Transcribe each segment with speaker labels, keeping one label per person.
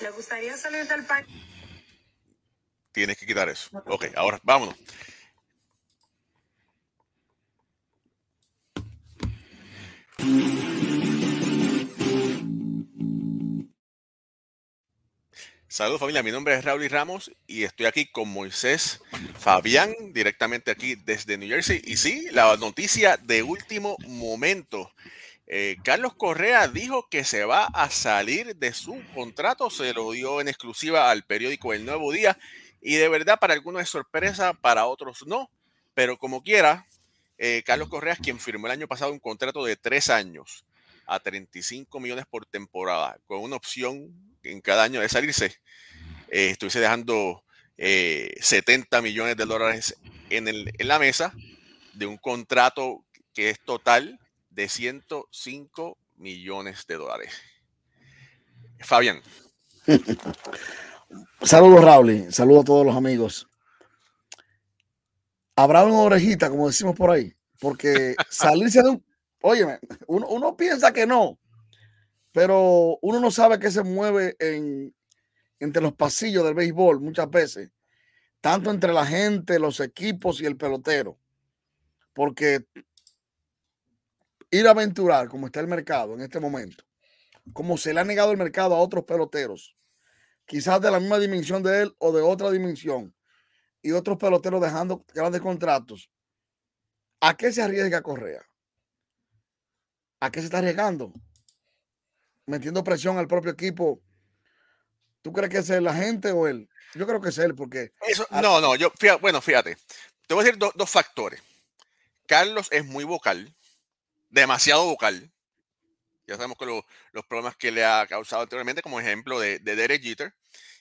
Speaker 1: ¿Le gustaría salir del país?
Speaker 2: Tienes que quitar eso. Ok, ahora vámonos. Saludos familia, mi nombre es Raúl Ramos y estoy aquí con Moisés Fabián, directamente aquí desde New Jersey. Y sí, la noticia de último momento. Eh, Carlos Correa dijo que se va a salir de su contrato, se lo dio en exclusiva al periódico El Nuevo Día y de verdad para algunos es sorpresa, para otros no, pero como quiera, eh, Carlos Correa quien firmó el año pasado un contrato de tres años a 35 millones por temporada, con una opción en cada año de salirse, eh, estuviese dejando 70 eh, millones de dólares en la mesa de un contrato que es total de 105 millones de dólares. Fabián.
Speaker 3: Saludos, Raúl. Saludos a todos los amigos. Habrá una orejita, como decimos por ahí, porque salirse de un. Óyeme, uno, uno piensa que no, pero uno no sabe qué se mueve en, entre los pasillos del béisbol muchas veces, tanto entre la gente, los equipos y el pelotero. Porque ir a aventurar como está el mercado en este momento, como se le ha negado el mercado a otros peloteros, quizás de la misma dimensión de él o de otra dimensión, y otros peloteros dejando grandes contratos, ¿a qué se arriesga Correa? ¿A qué se está arriesgando? metiendo presión al propio equipo. ¿Tú crees que es la gente o él? Yo creo que es él, porque.
Speaker 2: no, no, yo, bueno, fíjate, te voy a decir dos factores. Carlos es muy vocal, demasiado vocal. Ya sabemos que los problemas que le ha causado anteriormente, como ejemplo de, de Derek Jeter.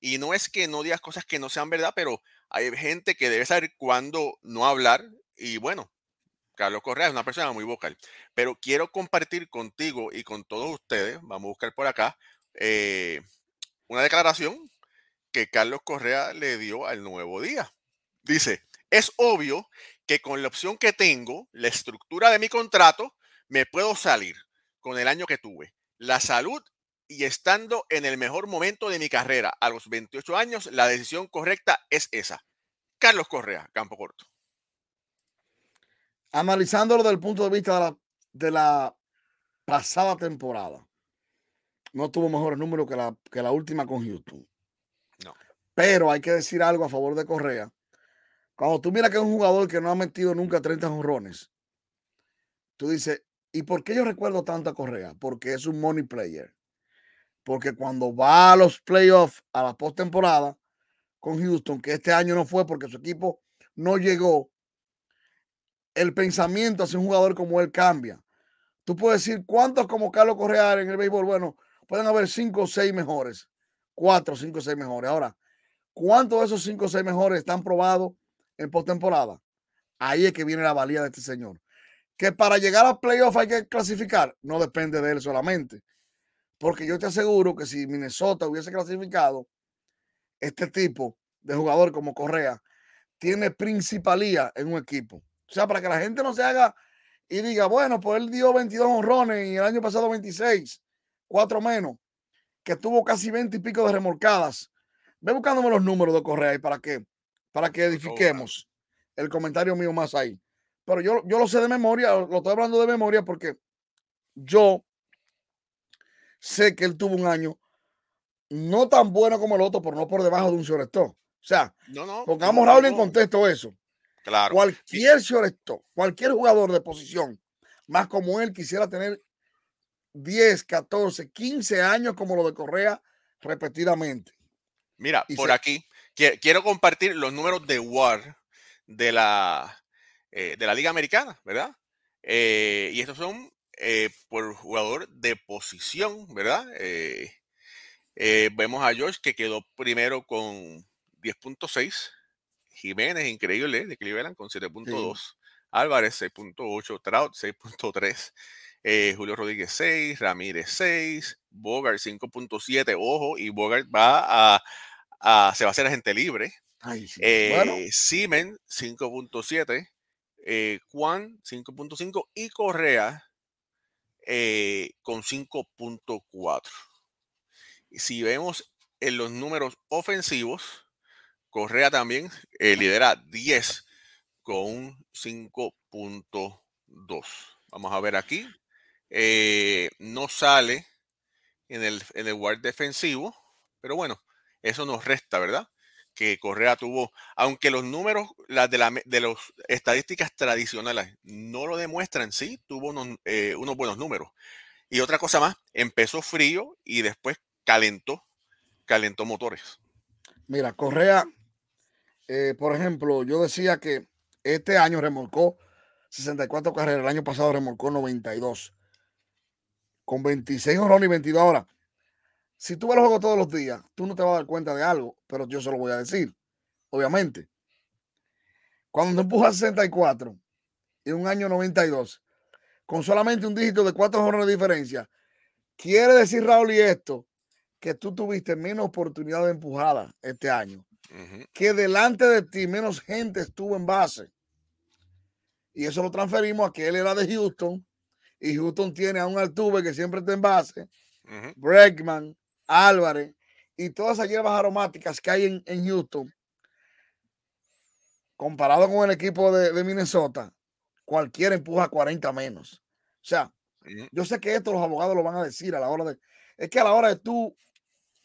Speaker 2: Y no es que no digas cosas que no sean verdad, pero hay gente que debe saber cuándo no hablar. Y bueno, Carlos Correa es una persona muy vocal, pero quiero compartir contigo y con todos ustedes, vamos a buscar por acá, eh, una declaración que Carlos Correa le dio al nuevo día. Dice, es obvio que con la opción que tengo, la estructura de mi contrato, me puedo salir con el año que tuve. La salud y estando en el mejor momento de mi carrera a los 28 años, la decisión correcta es esa. Carlos Correa, campo corto
Speaker 3: analizándolo desde el punto de vista de la, pasada temporada, no tuvo mejores números que la, que la última con Houston. No. Pero hay que decir algo a favor de Correa. Cuando tú miras que es un jugador que no ha metido nunca 30 jonrones, tú dices, ¿y por qué yo recuerdo tanto a Correa? Porque es un money player. Porque cuando va a los playoffs, a la postemporada con Houston, que este año no fue porque su equipo no llegó, el pensamiento hacia un jugador como él cambia. Tú puedes decir cuántos como Carlos Correa en el béisbol. Bueno, pueden haber cinco o seis mejores, cuatro, cinco o seis mejores. Ahora, ¿cuántos de esos cinco o seis mejores están probados en postemporada? Ahí es que viene la valía de este señor. Que para llegar a playoff hay que clasificar, no depende de él solamente. Porque yo te aseguro que si Minnesota hubiese clasificado, este tipo de jugador como Correa tiene principalía en un equipo. O sea, para que la gente no se haga y diga, bueno, pues él dio 22 honrones y el año pasado 26, cuatro menos, que tuvo casi 20 y pico de remolcadas. Ve buscándome los números de Correa y para qué, para que edifiquemos el comentario mío más ahí. Pero yo, yo lo sé de memoria, lo estoy hablando de memoria porque yo sé que él tuvo un año no tan bueno como el otro, pero no por debajo de un shortstop. O sea, pongamos Raúl en contexto eso.
Speaker 2: Claro.
Speaker 3: Cualquier shortstop, cualquier jugador de posición, más como él, quisiera tener 10, 14, 15 años como lo de Correa repetidamente.
Speaker 2: Mira, por aquí quiero compartir los números de WAR de la, eh, de la Liga Americana, ¿verdad? Eh, y estos son eh, por jugador de posición, ¿verdad? vemos a George que quedó primero con 10.6 Jiménez, increíble, de Cleveland con 7.2. Álvarez 6.8, Trout 6.3, eh, Julio Rodríguez 6, Ramírez 6, Bogart 5.7, ojo, y Bogart va a, se va a hacer agente libre. Ay, eh, 5.7, eh, Juan 5.5 y Correa eh, con 5.4. Si vemos en los números ofensivos, Correa también eh, lidera 10 con un 5.2. Vamos a ver aquí. No sale en el, en el guard defensivo, pero bueno, eso nos resta, ¿verdad? Que Correa tuvo, aunque los números, las de, la, de las estadísticas tradicionales no lo demuestran, sí, tuvo unos, eh, unos buenos números. Y otra cosa más, empezó frío y después calentó, calentó motores.
Speaker 3: Mira, Correa, eh, por ejemplo, yo decía que este año remolcó 64 carreras, el año pasado remolcó 92. Con 26 honrones y 22 horas. Si tú ves los juegos todos los días, tú no te vas a dar cuenta de algo, pero yo se lo voy a decir, obviamente. Cuando te empujas 64 y un año 92, con solamente un dígito de cuatro horas de diferencia, quiere decir, Raúl, y esto, que tú tuviste menos oportunidad de empujada este año, que delante de ti menos gente estuvo en base. Y eso lo transferimos a que él era de Houston y Houston tiene a un Altuve que siempre está en base, Bregman, Álvarez y todas esas hierbas aromáticas que hay en, Houston, comparado con el equipo de, Minnesota, cualquiera empuja 40 menos. O sea, yo sé que esto los abogados lo van a decir a la hora de. Es que a la hora de tú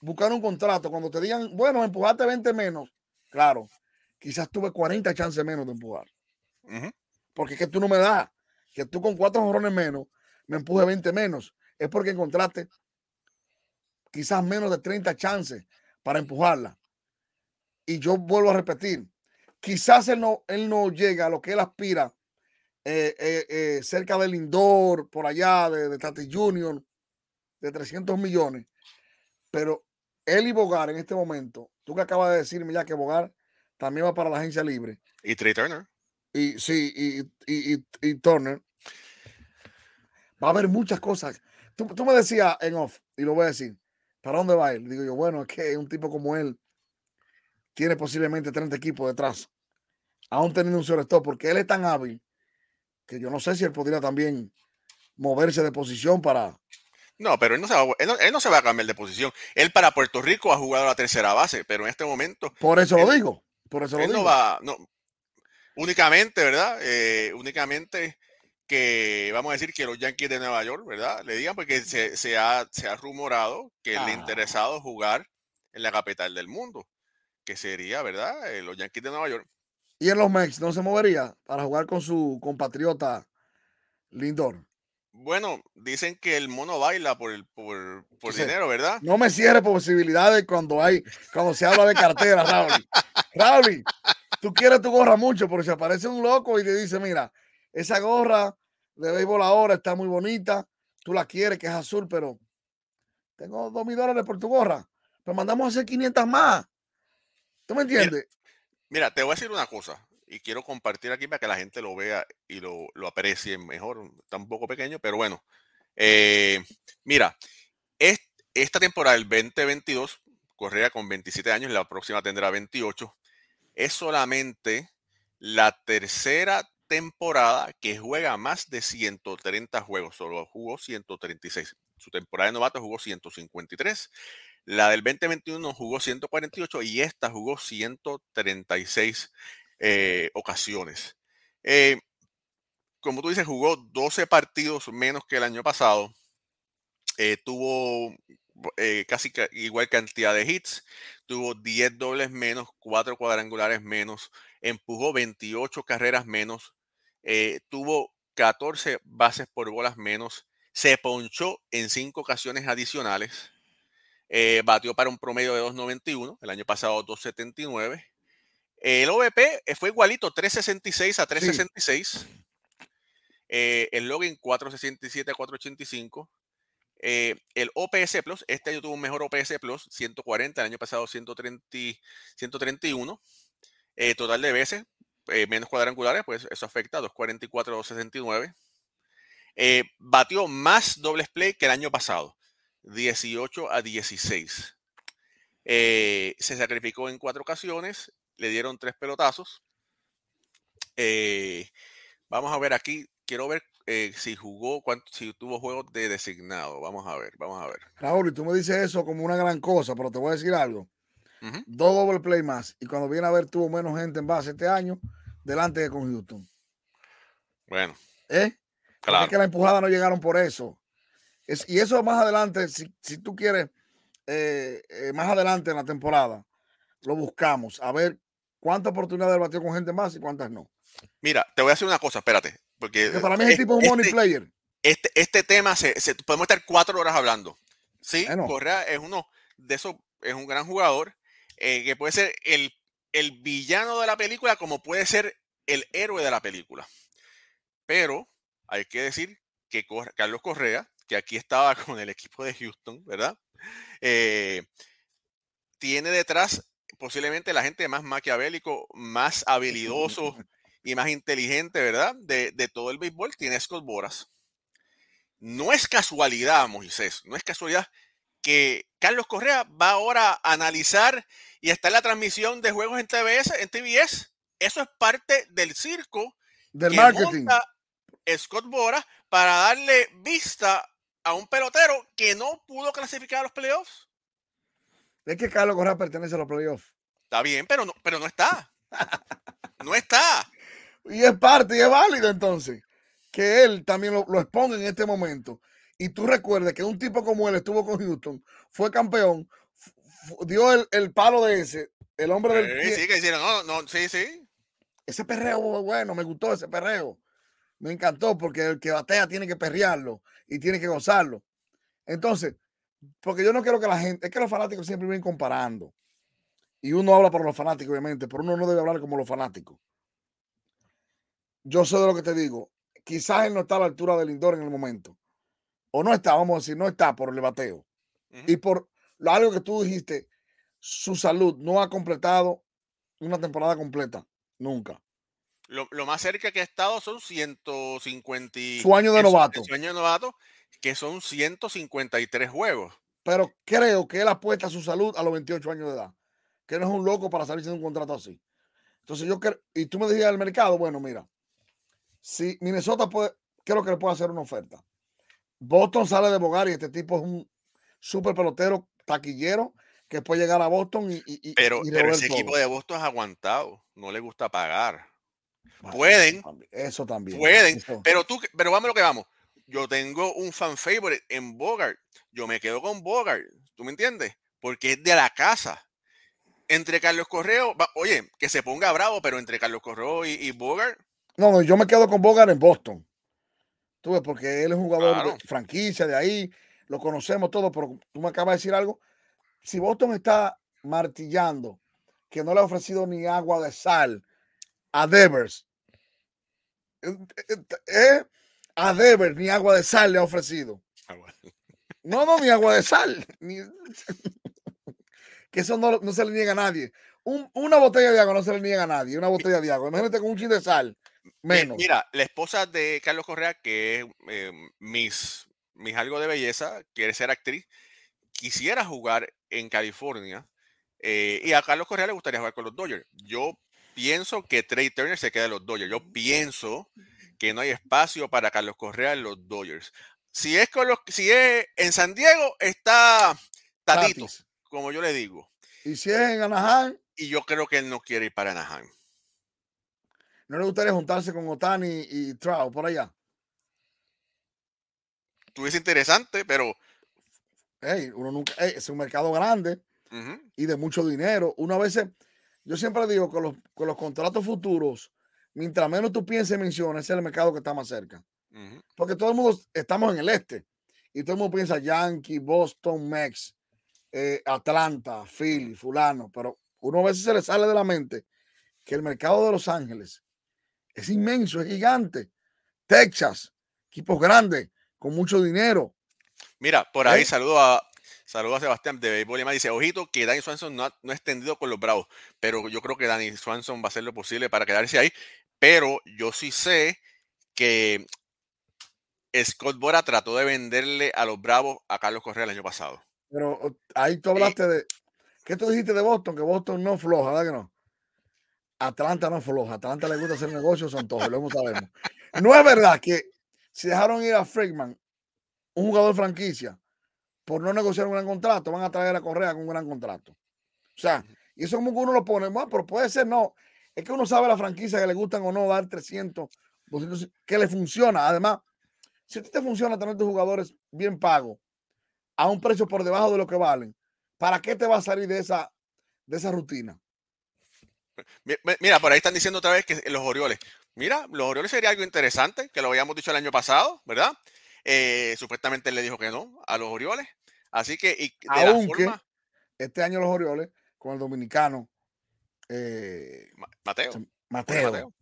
Speaker 3: buscar un contrato, cuando te digan, bueno, empujaste 20 menos, claro, quizás tuve 40 chances menos de empujar porque es que tú no me das, que tú con cuatro jorrones menos me empuje 20 menos. Es porque encontraste quizás menos de 30 chances para empujarla. Y yo vuelvo a repetir, quizás él no, él no llega a lo que él aspira eh, eh, eh, cerca del Lindor, por allá, de, de Tati Junior, de 300 millones. Pero él y Bogar en este momento, tú que acabas de decirme ya que Bogar también va para la agencia libre.
Speaker 2: Y Trey Turner
Speaker 3: y sí, y, y, y, Turner, va a haber muchas cosas. Tú, tú, me decías en off, y lo voy a decir, ¿para dónde va él? Digo yo, bueno, es que un tipo como él tiene posiblemente 30 equipos detrás, aún teniendo un stop, porque él es tan hábil que yo no sé si él podría también moverse de posición para...
Speaker 2: No, pero él no, se va, él no, se va a cambiar de posición. Él para Puerto Rico ha jugado a la tercera base, pero en este momento...
Speaker 3: Por eso lo digo. Por eso lo
Speaker 2: él
Speaker 3: digo.
Speaker 2: no va, no, únicamente, ¿verdad? Eh, únicamente que vamos a decir que los Yankees de Nueva York, ¿verdad? Le digan porque se, se, ha, se ha, rumorado que le ha interesado jugar en la capital del mundo, que sería, ¿verdad? Eh, los Yankees de Nueva York.
Speaker 3: ¿Y en los Mex no se movería para jugar con su compatriota Lindor?
Speaker 2: Bueno, dicen que el mono baila por, el, por, por dinero, ¿verdad?
Speaker 3: No me cierre posibilidades cuando hay, cuando se habla de cartera, Raúl. Raúl, tú quieres tu gorra mucho, porque si aparece un loco y te dice, mira, esa gorra de béisbol ahora está muy bonita, tú la quieres, que es azul, pero tengo dos mil dólares por tu gorra, pero mandamos a hacer 500 más. ¿Tú me entiendes?
Speaker 2: Mira, te voy a decir una cosa y quiero compartir aquí para que la gente lo vea y lo, lo aprecie mejor. Está un poco pequeño, pero bueno. Eh, mira, esta temporada, el 2022, Correa con 27 años, la próxima tendrá 28 es solamente la tercera temporada que juega más de 130 juegos. Solo jugó 136. Su temporada de novato jugó 153. La del 2021 jugó 148 y esta jugó 136 eh, ocasiones. Eh, como tú dices, jugó 12 partidos menos que el año pasado. Eh, tuvo casi igual cantidad de hits tuvo 10 dobles menos, 4 cuadrangulares menos, empujó 28 carreras menos, eh, tuvo 14 bases por bolas menos, se ponchó en 5 ocasiones adicionales, eh, batió para un promedio de 2.91, el año pasado 2.79. El OVP fue igualito, 3.66 a 3.66. Eh, el login 4.67 a 4.85. Eh, el OPS Plus, este año tuvo un mejor OPS Plus, 140, el año pasado 130, 131. Eh, total de veces, eh, menos cuadrangulares, pues eso afecta a 244, 269. batió más dobles play que el año pasado, 18 a 16. se sacrificó en cuatro ocasiones, le dieron tres pelotazos. vamos a ver aquí, quiero ver eh, si jugó, cuánto, si tuvo juegos de designado. Vamos a ver, vamos a ver.
Speaker 3: Raúl, y tú me dices eso como una gran cosa, pero te voy a decir algo. Dos doble play más. Y cuando viene a ver, tuvo menos gente en base este año delante de con Houston.
Speaker 2: Bueno.
Speaker 3: ¿Eh? Claro. Es que la empujada no llegaron por eso. Es, y eso más adelante, si, si tú quieres, eh, eh, más adelante en la temporada, lo buscamos. A ver cuántas oportunidades batió con gente más y cuántas no.
Speaker 2: Mira, te voy a decir una cosa, espérate. Porque,
Speaker 3: para mí es tipo un money este, player.
Speaker 2: Este, este tema, se, podemos estar cuatro horas hablando. Sí, Correa es uno de esos, es un gran jugador eh, que puede ser el, el villano de la película como puede ser el héroe de la película. Pero hay que decir que Carlos Correa, que aquí estaba con el equipo de Houston, ¿verdad? Eh, tiene detrás posiblemente la gente más maquiavélico, más habilidoso y más inteligente, ¿verdad? De, todo el béisbol, tiene Scott Boras. No es casualidad, Moisés, no es casualidad que Carlos Correa va ahora a analizar y está en la transmisión de juegos en TBS, en TBS. Eso es parte del circo
Speaker 3: del marketing.
Speaker 2: Scott Boras para darle vista a un pelotero que no pudo clasificar a los playoffs.
Speaker 3: Es que Carlos Correa pertenece a los playoffs.
Speaker 2: Está bien, pero no, pero no está. no está.
Speaker 3: Y es parte y es válido entonces que él también lo, exponga en este momento. Y tú recuerdes que un tipo como él estuvo con Houston, fue campeón, dio el, palo de ese, el hombre del.
Speaker 2: Sí, sí, que hicieron, no, no, sí, sí.
Speaker 3: Ese perreo, bueno, me gustó ese perreo. Me encantó porque el que batea tiene que perrearlo y tiene que gozarlo. Entonces, porque yo no quiero que la gente, es que los fanáticos siempre vienen comparando. Y uno habla por los fanáticos, obviamente, pero uno no debe hablar como los fanáticos. Yo sé de lo que te digo. Quizás él no está a la altura del Lindor en el momento. O no está, vamos a decir, no está por el bateo. Y por lo, algo que tú dijiste, su salud no ha completado una temporada completa. Nunca.
Speaker 2: Lo, más cerca que ha estado son 150.
Speaker 3: Su año de novato.
Speaker 2: Su año de novato, que son 153 juegos.
Speaker 3: Pero creo que él apuesta a su salud a los 28 años de edad. Que no es un loco para salirse de un contrato así. Entonces yo creo, y tú me decías el mercado, bueno, mira, si Minnesota puede, creo que le puede hacer una oferta. Boston sale de Bogar y este tipo es un súper pelotero, taquillero, que puede llegar a Boston y.
Speaker 2: pero, pero ese equipo de Boston es aguantado, no le gusta pagar pueden.
Speaker 3: Eso también.
Speaker 2: Pueden. Pero tú, pero vamos a lo que vamos. Yo tengo un fan favorite en Bogart. Yo me quedo con Bogart. ¿Tú me entiendes? Porque es de la casa. Entre Carlos Correo, oye, que se ponga bravo, pero entre Carlos Correo y, Bogart.
Speaker 3: No, no, yo me quedo con Bogart en Boston. Tú ves, porque él es un jugador de franquicia de ahí, lo conocemos todo, pero tú me acabas de decir algo. Si Boston está martillando que no le ha ofrecido ni agua de sal a Devers, eh, a Dever ni agua de sal le ha ofrecido. Ah, no, no, ni agua de sal. que eso no, se le niega a nadie. una botella de agua no se le niega a nadie. Una botella de agua. Imagínate con un chin de sal. Menos.
Speaker 2: Mira, la esposa de Carlos Correa, que es eh, mis, mis algo de belleza, quiere ser actriz, quisiera jugar en California. Eh, y a Carlos Correa le gustaría jugar con los Dodgers. Yo pienso que Trey Turner se queda en los Dodgers. Yo pienso que no hay espacio para Carlos Correa en los Dodgers. Si es, con los, si es en San Diego, está Tatito, como yo le digo.
Speaker 3: ¿Y si es en Anaheim?
Speaker 2: Y yo creo que él no quiere ir para Anaheim.
Speaker 3: ¿No le gustaría juntarse con Otani y Trout por allá? Tuviese
Speaker 2: interesante, pero.
Speaker 3: Hey, uno nunca. es un mercado grande y de mucho dinero. Una vez yo siempre digo que los, con los contratos futuros, mientras menos tú pienses en menciones, ese es el mercado que está más cerca. Porque todo el mundo estamos en el este y todo el mundo piensa Yankee, Boston, Mex, eh, Atlanta, Philly, Fulano, pero uno a veces se le sale de la mente que el mercado de Los Ángeles es inmenso, es gigante. Texas, equipos grandes, con mucho dinero.
Speaker 2: Mira, por ahí ¿Eh? saludo a Saludos a Sebastián de Béisbol y dice, ojito que Danny Swanson no ha, no extendido con los Bravos, pero yo creo que Danny Swanson va a hacer lo posible para quedarse ahí, pero yo sí sé que Scott Bora trató de venderle a los Bravos a Carlos Correa el año pasado.
Speaker 3: Pero ahí tú hablaste de, ¿qué tú dijiste de Boston? Que Boston no floja, ¿verdad que no? Atlanta no floja, Atlanta le gusta hacer negocios, son todos, lo sabemos. No es verdad que si dejaron ir a Friedman, un jugador franquicia, por no negociar un gran contrato, van a traer a Correa con un gran contrato. O sea, y eso como que uno lo pone, bueno, pero puede ser no. Es que uno sabe la franquicia que le gustan o no dar 300, 200, que le funciona. Además, si a ti te funciona tener tus jugadores bien pagos a un precio por debajo de lo que valen, ¿para qué te va a salir de esa, de esa rutina?
Speaker 2: Mira, por ahí están diciendo otra vez que los Orioles. Mira, los Orioles sería algo interesante, que lo habíamos dicho el año pasado, ¿verdad? Eh, supuestamente le dijo que no a los Orioles. Así que, y
Speaker 3: de Aunque la forma, este año los Orioles, con el dominicano eh,
Speaker 2: Mateo.
Speaker 3: Mateo,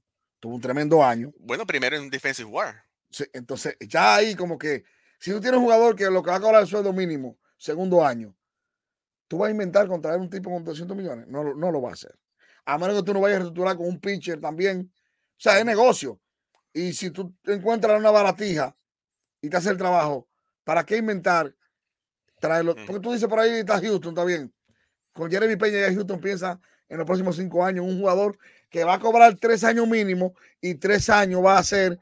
Speaker 3: tuvo un tremendo año.
Speaker 2: Bueno, primero en Defensive War.
Speaker 3: Sí, entonces, ya ahí como que, si tú tienes un jugador que lo que va a cobrar el sueldo mínimo, segundo año, tú vas a inventar contraer un tipo con 200 millones. No, no lo va a hacer. A menos que tú no vayas a reestructurar con un pitcher también. O sea, es negocio. Y si tú encuentras una baratija y te hace el trabajo, ¿para qué inventar? Traerlo. Porque tú dices por ahí está Houston, está bien. Con Jeremy Peña y Houston piensa en los próximos cinco años un jugador que va a cobrar tres años mínimo y tres años va a ser,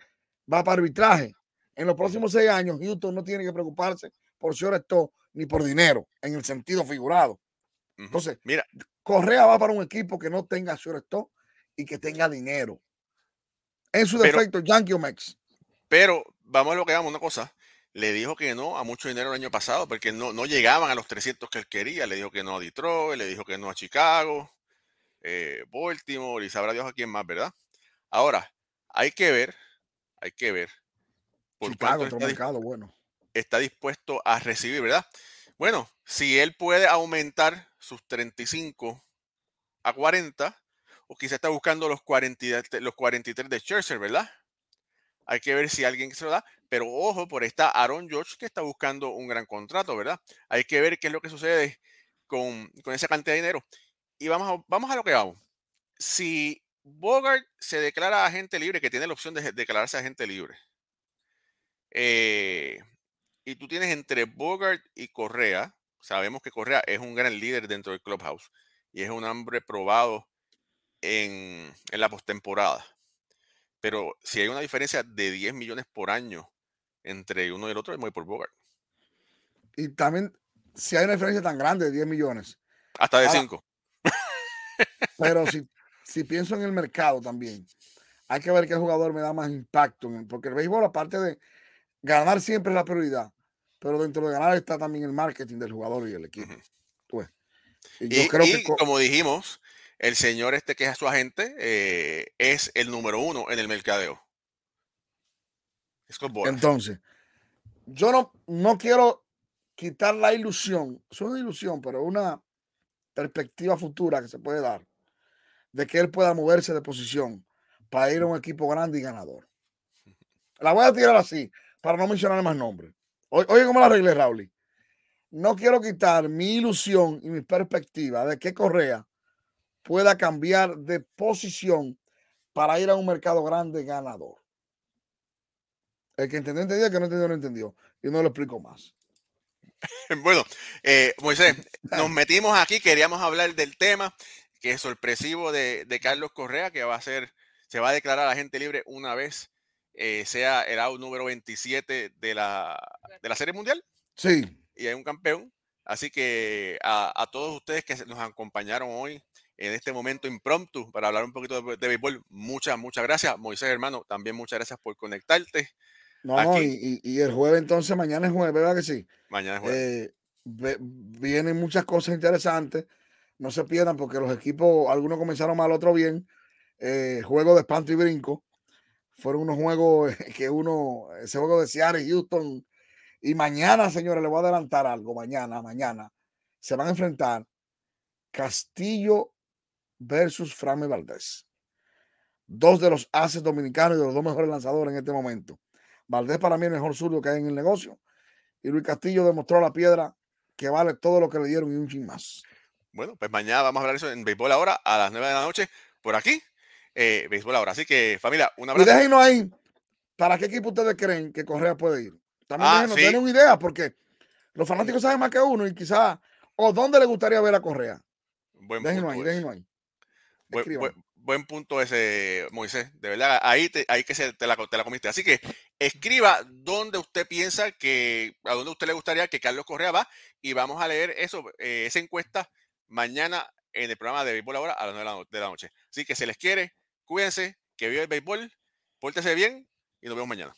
Speaker 3: va para arbitraje. En los próximos seis años, Houston no tiene que preocuparse por esto ni por dinero, en el sentido figurado. Entonces, mira, Correa va para un equipo que no tenga esto y que tenga dinero. En su defecto, Yankee o Mex.
Speaker 2: Pero vamos a lo que hagamos una cosa. Le dijo que no a mucho dinero el año pasado porque no, no llegaban a los 300 que él quería. Le dijo que no a Detroit, le dijo que no a Chicago, eh, Baltimore y sabrá Dios a quién más, ¿verdad? Ahora, hay que ver, hay que ver.
Speaker 3: Por Chicago, está, mercado, bueno.
Speaker 2: está dispuesto a recibir, ¿verdad? Bueno, si él puede aumentar sus 35 a 40, o quizá está buscando los, 40, los 43 de Scherzer, ¿verdad? Hay que ver si alguien se lo da. Pero ojo, por está Aaron George que está buscando un gran contrato, ¿verdad? Hay que ver qué es lo que sucede con, esa cantidad de dinero. Y vamos a, vamos a lo que vamos. Si Bogart se declara agente libre, que tiene la opción de declararse agente libre, eh, y tú tienes entre Bogart y Correa, sabemos que Correa es un gran líder dentro del clubhouse y es un hombre probado en, en la postemporada. Pero si hay una diferencia de 10 millones por año entre uno y el otro, es muy por Bogart.
Speaker 3: Y también, si hay una diferencia tan grande de 10 millones.
Speaker 2: Hasta de 5.
Speaker 3: Pero si, si pienso en el mercado también, hay que ver qué jugador me da más impacto. Porque el béisbol, aparte de ganar siempre es la prioridad, pero dentro de ganar está también el marketing del jugador y el equipo. Pues,
Speaker 2: y, yo creo que como dijimos, el señor este que es su agente eh, es el número uno en el mercadeo.
Speaker 3: Entonces, yo no, no quiero quitar la ilusión, es una ilusión, pero una perspectiva futura que se puede dar de que él pueda moverse de posición para ir a un equipo grande y ganador. La voy a tirar así, para no mencionar más nombres. Oye, ¿cómo la arreglé, Raúl? No quiero quitar mi ilusión y mi perspectiva de que Correa pueda cambiar de posición para ir a un mercado grande ganador. El que entendió, entendió, el que no entendió, no entendió. Y no lo explico más.
Speaker 2: Bueno, eh, Moisés, nos metimos aquí, queríamos hablar del tema que es sorpresivo de, Carlos Correa, que va a ser, se va a declarar a gente libre una vez eh, sea el out número 27 de la, de la Serie Mundial.
Speaker 3: Sí.
Speaker 2: Y hay un campeón. Así que a, todos ustedes que nos acompañaron hoy en este momento impromptu para hablar un poquito de, béisbol, muchas, muchas gracias. Moisés, hermano, también muchas gracias por conectarte.
Speaker 3: No, y, el jueves entonces, mañana es jueves, ¿verdad que sí?
Speaker 2: Mañana es jueves.
Speaker 3: Eh, vienen muchas cosas interesantes. No se pierdan porque los equipos, algunos comenzaron mal, otros bien. Eh, juego de espanto y brinco fueron unos juegos que uno, ese juego de Seattle, Houston, y mañana, señores, le voy a adelantar algo, mañana, mañana, se van a enfrentar Castillo versus Frame Valdés. Dos de los haces dominicanos y de los dos mejores lanzadores en este momento. Valdés para mí es el mejor zurdo que hay en el negocio. Y Luis Castillo demostró la piedra que vale todo lo que le dieron y un chin más.
Speaker 2: Bueno, pues mañana vamos a hablar eso en béisbol ahora a las 9 de la noche por aquí eh, béisbol ahora. Así que, familia, un pues abrazo.
Speaker 3: Y ahí, ¿para qué equipo ustedes creen que Correa puede ir? También ah, déjenos, una idea, porque los fanáticos saben más que uno y quizás, o dónde le gustaría ver a Correa.
Speaker 2: Buen punto ahí, es. ahí. Buen, punto ese, Moisés. De verdad, ahí, te, ahí que se, te, la, te la comiste. Así que escriba dónde usted piensa que, a dónde usted le gustaría que Carlos Correa va y vamos a leer eso, eh, esa encuesta mañana en el programa de Béisbol Ahora a las 9 de la noche. Así que se les quiere, Cuídense, que viva el béisbol, pórtese bien y nos vemos mañana.